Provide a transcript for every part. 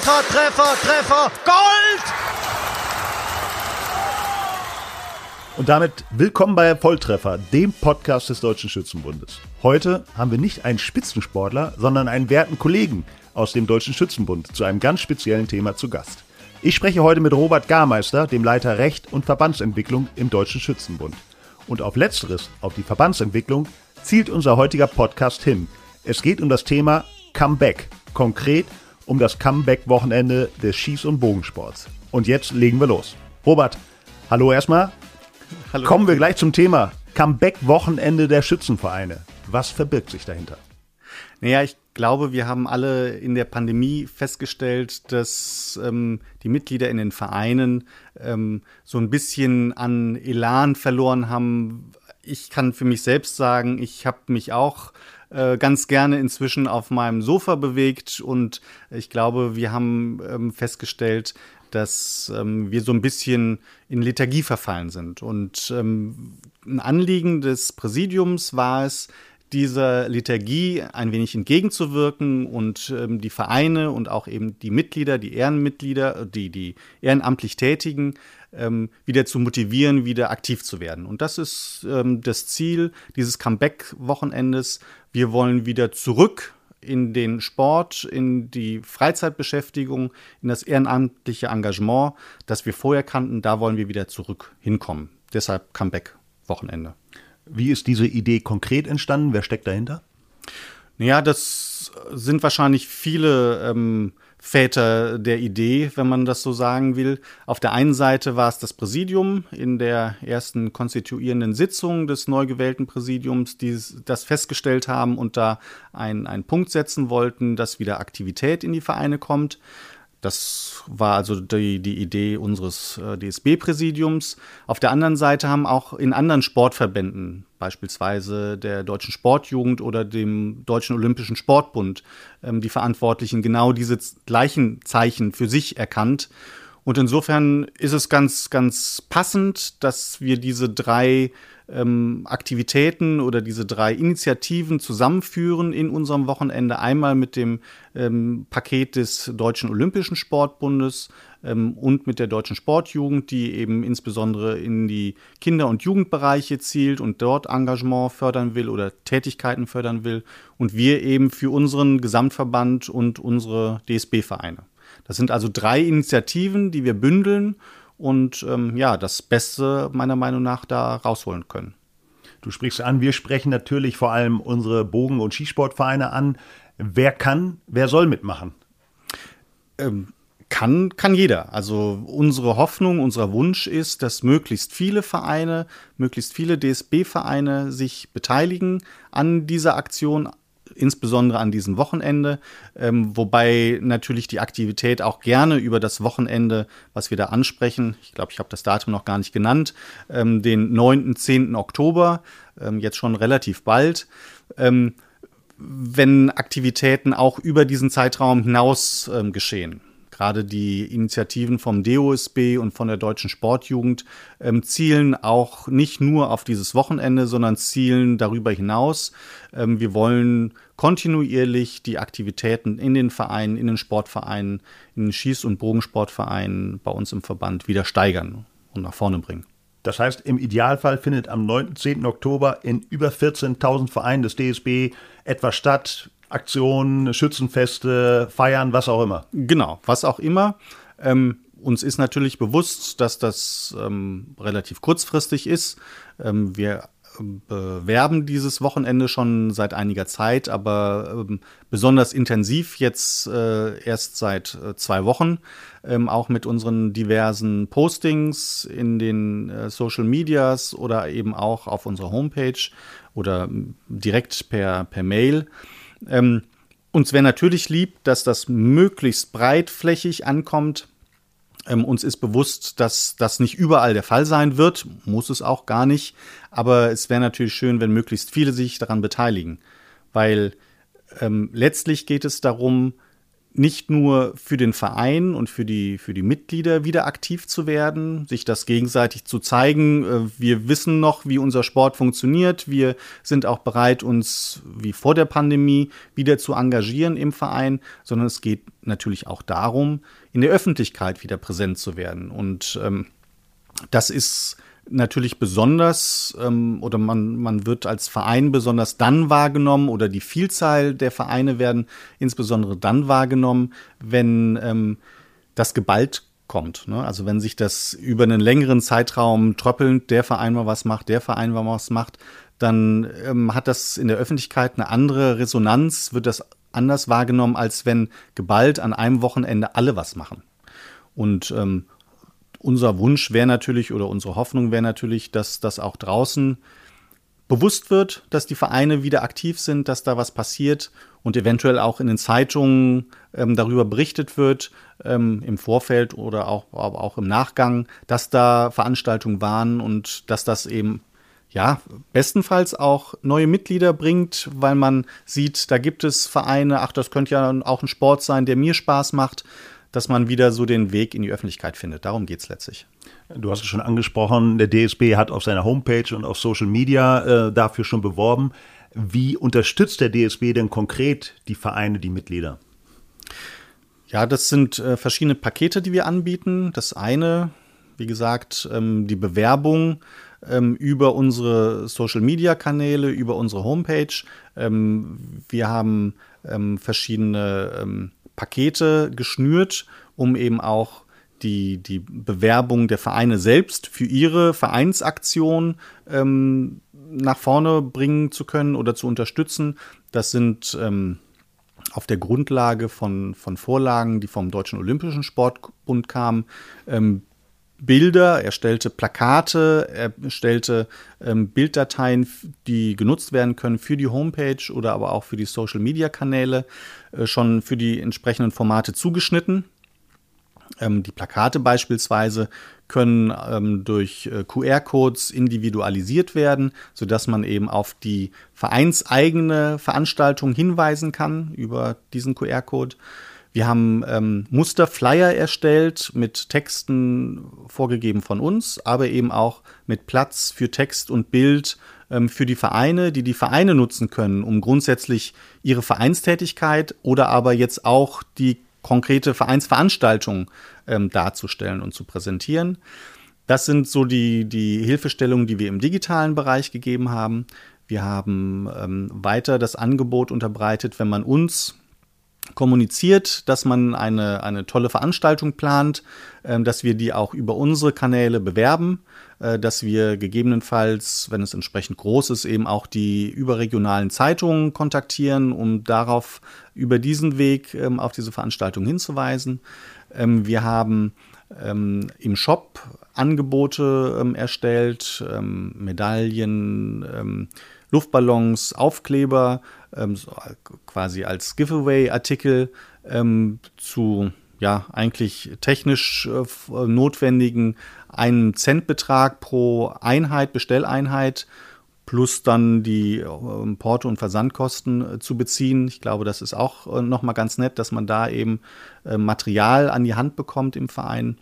Treffer, Treffer, Treffer, Gold! Und damit willkommen bei Volltreffer, dem Podcast des Deutschen Schützenbundes. Heute haben wir nicht einen Spitzensportler, sondern einen werten Kollegen aus dem Deutschen Schützenbund zu einem ganz speziellen Thema zu Gast. Ich spreche heute mit Robert Garmeister, dem Leiter Recht und Verbandsentwicklung im Deutschen Schützenbund. Und auf letzteres, auf die Verbandsentwicklung, zielt unser heutiger Podcast hin. Es geht um das Thema Comeback, konkret um das Comeback-Wochenende des Schieß- und Bogensports. Und jetzt legen wir los. Robert, hallo erstmal. Hallo. Kommen wir gleich zum Thema Comeback-Wochenende der Schützenvereine. Was verbirgt sich dahinter? Naja, ich glaube, wir haben alle in der Pandemie festgestellt, dass ähm, die Mitglieder in den Vereinen ähm, so ein bisschen an Elan verloren haben. Ich kann für mich selbst sagen, ich habe mich auch äh, ganz gerne inzwischen auf meinem Sofa bewegt und ich glaube, wir haben ähm, festgestellt, dass ähm, wir so ein bisschen in Lethargie verfallen sind. Und ähm, ein Anliegen des Präsidiums war es, dieser Liturgie ein wenig entgegenzuwirken und ähm, die Vereine und auch eben die Mitglieder, die Ehrenmitglieder, die, die ehrenamtlich Tätigen ähm, wieder zu motivieren, wieder aktiv zu werden. Und das ist ähm, das Ziel dieses Comeback-Wochenendes. Wir wollen wieder zurück in den Sport, in die Freizeitbeschäftigung, in das ehrenamtliche Engagement, das wir vorher kannten, da wollen wir wieder zurück hinkommen. Deshalb Comeback-Wochenende. Wie ist diese Idee konkret entstanden? Wer steckt dahinter? Ja, das sind wahrscheinlich viele ähm, Väter der Idee, wenn man das so sagen will. Auf der einen Seite war es das Präsidium in der ersten konstituierenden Sitzung des neu gewählten Präsidiums, die das festgestellt haben und da einen Punkt setzen wollten, dass wieder Aktivität in die Vereine kommt. Das war also die, die Idee unseres äh, DSB-Präsidiums. Auf der anderen Seite haben auch in anderen Sportverbänden, beispielsweise der Deutschen Sportjugend oder dem Deutschen Olympischen Sportbund, ähm, die Verantwortlichen genau diese gleichen Zeichen für sich erkannt. Und insofern ist es ganz, ganz passend, dass wir diese drei ähm, Aktivitäten oder diese drei Initiativen zusammenführen in unserem Wochenende. Einmal mit dem ähm, Paket des Deutschen Olympischen Sportbundes ähm, und mit der Deutschen Sportjugend, die eben insbesondere in die Kinder- und Jugendbereiche zielt und dort Engagement fördern will oder Tätigkeiten fördern will. Und wir eben für unseren Gesamtverband und unsere DSB-Vereine. Das sind also drei Initiativen, die wir bündeln und ähm, ja, das Beste meiner Meinung nach da rausholen können. Du sprichst an, wir sprechen natürlich vor allem unsere Bogen- und Skisportvereine an. Wer kann, wer soll mitmachen? Ähm, kann, kann jeder. Also unsere Hoffnung, unser Wunsch ist, dass möglichst viele Vereine, möglichst viele DSB-Vereine sich beteiligen an dieser Aktion, insbesondere an diesem Wochenende, ähm, wobei natürlich die Aktivität auch gerne über das Wochenende, was wir da ansprechen, ich glaube, ich habe das Datum noch gar nicht genannt, ähm, den 9., 10. Oktober, ähm, jetzt schon relativ bald, ähm, wenn Aktivitäten auch über diesen Zeitraum hinaus ähm, geschehen. Gerade die Initiativen vom DOSB und von der Deutschen Sportjugend ähm, zielen auch nicht nur auf dieses Wochenende, sondern zielen darüber hinaus. Ähm, wir wollen kontinuierlich die Aktivitäten in den Vereinen, in den Sportvereinen, in den Schieß- und Bogensportvereinen bei uns im Verband wieder steigern und nach vorne bringen. Das heißt, im Idealfall findet am 9. 10. Oktober in über 14.000 Vereinen des DSB etwas statt. Aktionen, Schützenfeste, Feiern, was auch immer. Genau, was auch immer. Ähm, uns ist natürlich bewusst, dass das ähm, relativ kurzfristig ist. Ähm, wir bewerben dieses Wochenende schon seit einiger Zeit, aber ähm, besonders intensiv jetzt äh, erst seit äh, zwei Wochen, ähm, auch mit unseren diversen Postings in den äh, Social Medias oder eben auch auf unserer Homepage oder direkt per, per Mail. Ähm, uns wäre natürlich lieb, dass das möglichst breitflächig ankommt. Ähm, uns ist bewusst, dass das nicht überall der Fall sein wird, muss es auch gar nicht. Aber es wäre natürlich schön, wenn möglichst viele sich daran beteiligen, weil ähm, letztlich geht es darum, nicht nur für den Verein und für die, für die Mitglieder wieder aktiv zu werden, sich das gegenseitig zu zeigen. Äh, wir wissen noch, wie unser Sport funktioniert. Wir sind auch bereit, uns wie vor der Pandemie wieder zu engagieren im Verein, sondern es geht natürlich auch darum, in der Öffentlichkeit wieder präsent zu werden. Und ähm, das ist natürlich besonders ähm, oder man, man wird als Verein besonders dann wahrgenommen oder die Vielzahl der Vereine werden insbesondere dann wahrgenommen, wenn ähm, das geballt kommt. Ne? Also wenn sich das über einen längeren Zeitraum tröppelnd, der Verein mal was macht, der Verein mal was macht, dann ähm, hat das in der Öffentlichkeit eine andere Resonanz, wird das anders wahrgenommen, als wenn geballt an einem Wochenende alle was machen. Und ähm, unser Wunsch wäre natürlich oder unsere Hoffnung wäre natürlich, dass das auch draußen bewusst wird, dass die Vereine wieder aktiv sind, dass da was passiert und eventuell auch in den Zeitungen ähm, darüber berichtet wird, ähm, im Vorfeld oder auch, auch im Nachgang, dass da Veranstaltungen waren und dass das eben ja, bestenfalls auch neue Mitglieder bringt, weil man sieht, da gibt es Vereine, ach, das könnte ja auch ein Sport sein, der mir Spaß macht dass man wieder so den Weg in die Öffentlichkeit findet. Darum geht es letztlich. Du hast es schon angesprochen, der DSB hat auf seiner Homepage und auf Social Media äh, dafür schon beworben. Wie unterstützt der DSB denn konkret die Vereine, die Mitglieder? Ja, das sind äh, verschiedene Pakete, die wir anbieten. Das eine, wie gesagt, ähm, die Bewerbung ähm, über unsere Social-Media-Kanäle, über unsere Homepage. Ähm, wir haben ähm, verschiedene ähm, Pakete geschnürt, um eben auch die, die Bewerbung der Vereine selbst für ihre Vereinsaktion ähm, nach vorne bringen zu können oder zu unterstützen. Das sind ähm, auf der Grundlage von, von Vorlagen, die vom Deutschen Olympischen Sportbund kamen, ähm, Bilder, er stellte Plakate, er stellte ähm, Bilddateien, die genutzt werden können für die Homepage oder aber auch für die Social-Media-Kanäle, äh, schon für die entsprechenden Formate zugeschnitten. Ähm, die Plakate beispielsweise können ähm, durch äh, QR-Codes individualisiert werden, sodass man eben auf die vereinseigene Veranstaltung hinweisen kann über diesen QR-Code. Wir haben ähm, Musterflyer erstellt mit Texten vorgegeben von uns, aber eben auch mit Platz für Text und Bild ähm, für die Vereine, die die Vereine nutzen können, um grundsätzlich ihre Vereinstätigkeit oder aber jetzt auch die konkrete Vereinsveranstaltung ähm, darzustellen und zu präsentieren. Das sind so die, die Hilfestellungen, die wir im digitalen Bereich gegeben haben. Wir haben ähm, weiter das Angebot unterbreitet, wenn man uns kommuniziert, dass man eine, eine tolle Veranstaltung plant, äh, dass wir die auch über unsere Kanäle bewerben, äh, dass wir gegebenenfalls, wenn es entsprechend groß ist, eben auch die überregionalen Zeitungen kontaktieren, um darauf über diesen Weg ähm, auf diese Veranstaltung hinzuweisen. Ähm, wir haben ähm, im Shop Angebote ähm, erstellt, ähm, Medaillen, ähm, Luftballons, Aufkleber, ähm, so quasi als Giveaway-Artikel ähm, zu ja eigentlich technisch äh, notwendigen einem Centbetrag pro Einheit, Bestelleinheit plus dann die äh, Porto- und Versandkosten äh, zu beziehen. Ich glaube, das ist auch äh, nochmal ganz nett, dass man da eben äh, Material an die Hand bekommt im Verein.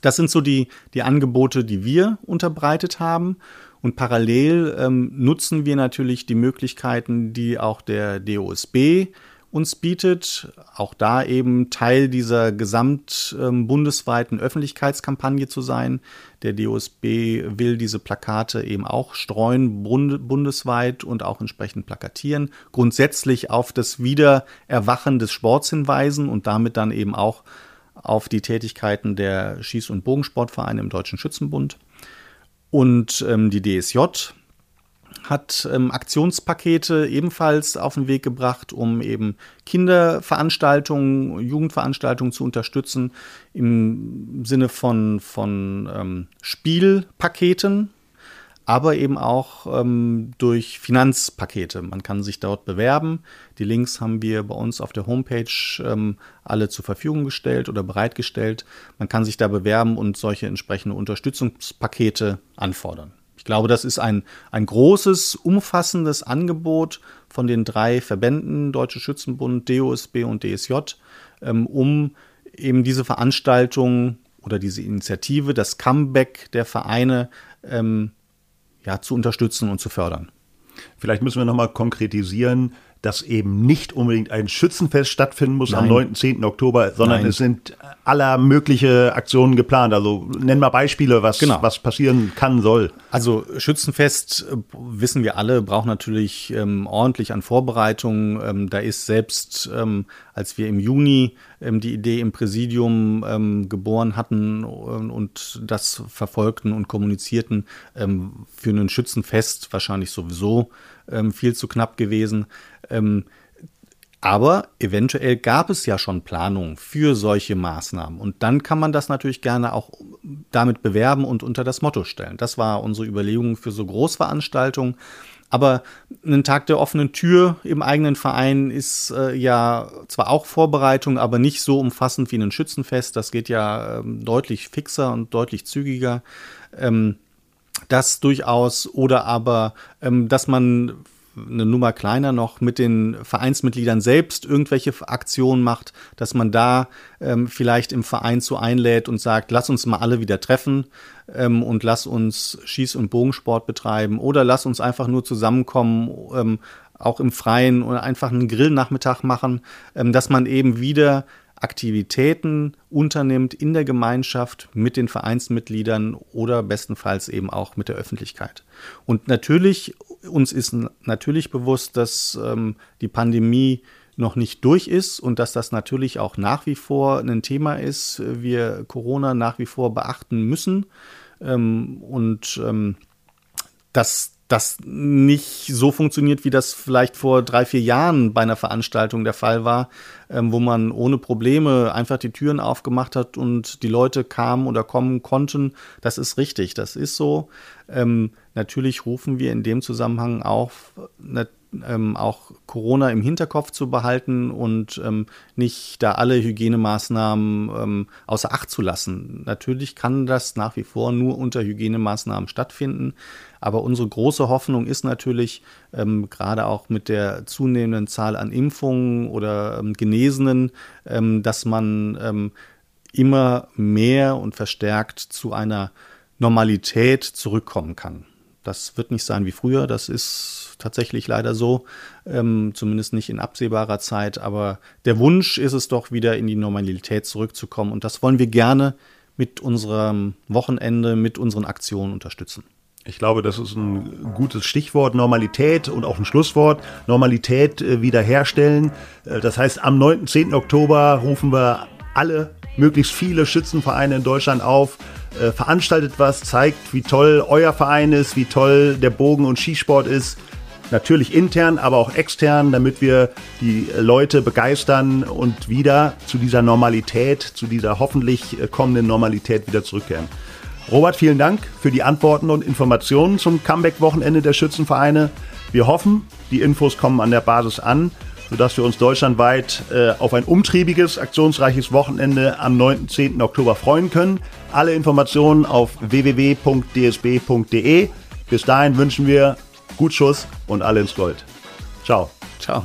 Das sind so die, die Angebote, die wir unterbreitet haben. Und parallel ähm, nutzen wir natürlich die Möglichkeiten, die auch der DOSB uns bietet, auch da eben Teil dieser gesamt ähm, bundesweiten Öffentlichkeitskampagne zu sein. Der DOSB will diese Plakate eben auch streuen, bundesweit und auch entsprechend plakatieren, grundsätzlich auf das Wiedererwachen des Sports hinweisen und damit dann eben auch auf die Tätigkeiten der Schieß- und Bogensportvereine im Deutschen Schützenbund. Und ähm, die DSJ hat ähm, Aktionspakete ebenfalls auf den Weg gebracht, um eben Kinderveranstaltungen, Jugendveranstaltungen zu unterstützen im Sinne von, von ähm, Spielpaketen, aber eben auch ähm, durch Finanzpakete. Man kann sich dort bewerben. Die Links haben wir bei uns auf der Homepage ähm, alle zur Verfügung gestellt oder bereitgestellt. Man kann sich da bewerben und solche entsprechende Unterstützungspakete anfordern. Ich glaube, das ist ein, ein großes, umfassendes Angebot von den drei Verbänden, Deutsche Schützenbund, DOSB und DSJ, ähm, um eben diese Veranstaltung oder diese Initiative, das Comeback der Vereine ähm, ja, zu unterstützen und zu fördern. Vielleicht müssen wir nochmal konkretisieren, dass eben nicht unbedingt ein Schützenfest stattfinden muss Nein. am 9. 10. Oktober, sondern Nein. es sind aller mögliche Aktionen geplant. Also nenn mal Beispiele, was, genau. was passieren kann, soll. Also Schützenfest, wissen wir alle, braucht natürlich ähm, ordentlich an Vorbereitungen. Ähm, da ist selbst, ähm, als wir im Juni ähm, die Idee im Präsidium ähm, geboren hatten ähm, und das verfolgten und kommunizierten, für ein Schützenfest wahrscheinlich sowieso viel zu knapp gewesen. Ähm, aber eventuell gab es ja schon Planungen für solche Maßnahmen. Und dann kann man das natürlich gerne auch damit bewerben und unter das Motto stellen. Das war unsere Überlegung für so Großveranstaltungen. Aber ein Tag der offenen Tür im eigenen Verein ist äh, ja zwar auch Vorbereitung, aber nicht so umfassend wie ein Schützenfest. Das geht ja ähm, deutlich fixer und deutlich zügiger. Ähm, das durchaus. Oder aber, ähm, dass man eine Nummer kleiner noch mit den Vereinsmitgliedern selbst irgendwelche Aktionen macht, dass man da ähm, vielleicht im Verein zu einlädt und sagt, lass uns mal alle wieder treffen ähm, und lass uns Schieß- und Bogensport betreiben oder lass uns einfach nur zusammenkommen, ähm, auch im Freien oder einfach einen Grillnachmittag machen, ähm, dass man eben wieder Aktivitäten unternimmt in der Gemeinschaft mit den Vereinsmitgliedern oder bestenfalls eben auch mit der Öffentlichkeit. Und natürlich, uns ist natürlich bewusst, dass ähm, die Pandemie noch nicht durch ist und dass das natürlich auch nach wie vor ein Thema ist, wir Corona nach wie vor beachten müssen. Ähm, und ähm, dass das nicht so funktioniert, wie das vielleicht vor drei, vier Jahren bei einer Veranstaltung der Fall war, ähm, wo man ohne Probleme einfach die Türen aufgemacht hat und die Leute kamen oder kommen konnten. Das ist richtig, das ist so. Ähm, natürlich rufen wir in dem Zusammenhang auch, ähm, auch Corona im Hinterkopf zu behalten und ähm, nicht da alle Hygienemaßnahmen ähm, außer Acht zu lassen. Natürlich kann das nach wie vor nur unter Hygienemaßnahmen stattfinden. Aber unsere große Hoffnung ist natürlich, ähm, gerade auch mit der zunehmenden Zahl an Impfungen oder ähm, Genesenen, ähm, dass man immer mehr und verstärkt zu einer Normalität zurückkommen kann. Das wird nicht sein wie früher, das ist tatsächlich leider so, ähm, zumindest nicht in absehbarer Zeit. Aber der Wunsch ist es doch, wieder in die Normalität zurückzukommen. Und das wollen wir gerne mit unserem Wochenende, mit unseren Aktionen unterstützen. Ich glaube, das ist ein gutes Stichwort, Normalität und auch ein Schlusswort. Normalität äh, wiederherstellen. Äh, das heißt, am 9. 10. Oktober rufen wir alle, möglichst viele Schützenvereine in Deutschland auf, äh, veranstaltet was, zeigt, wie toll euer Verein ist, wie toll der Bogen- und Skisport ist. Natürlich intern, aber auch extern, damit wir die Leute begeistern und wieder zu dieser Normalität, zu dieser hoffentlich äh, kommenden Normalität wieder zurückkehren. Robert, vielen Dank für die Antworten und Informationen zum Comeback-Wochenende der Schützenvereine. Wir hoffen, die Infos kommen an der Basis an, sodass wir uns deutschlandweit äh, auf ein umtriebiges, aktionsreiches Wochenende am 9. 10. Oktober freuen können. Alle Informationen auf www.dsb.de. Bis dahin wünschen wir gut Schuss und alle ins Gold. Ciao. Ciao.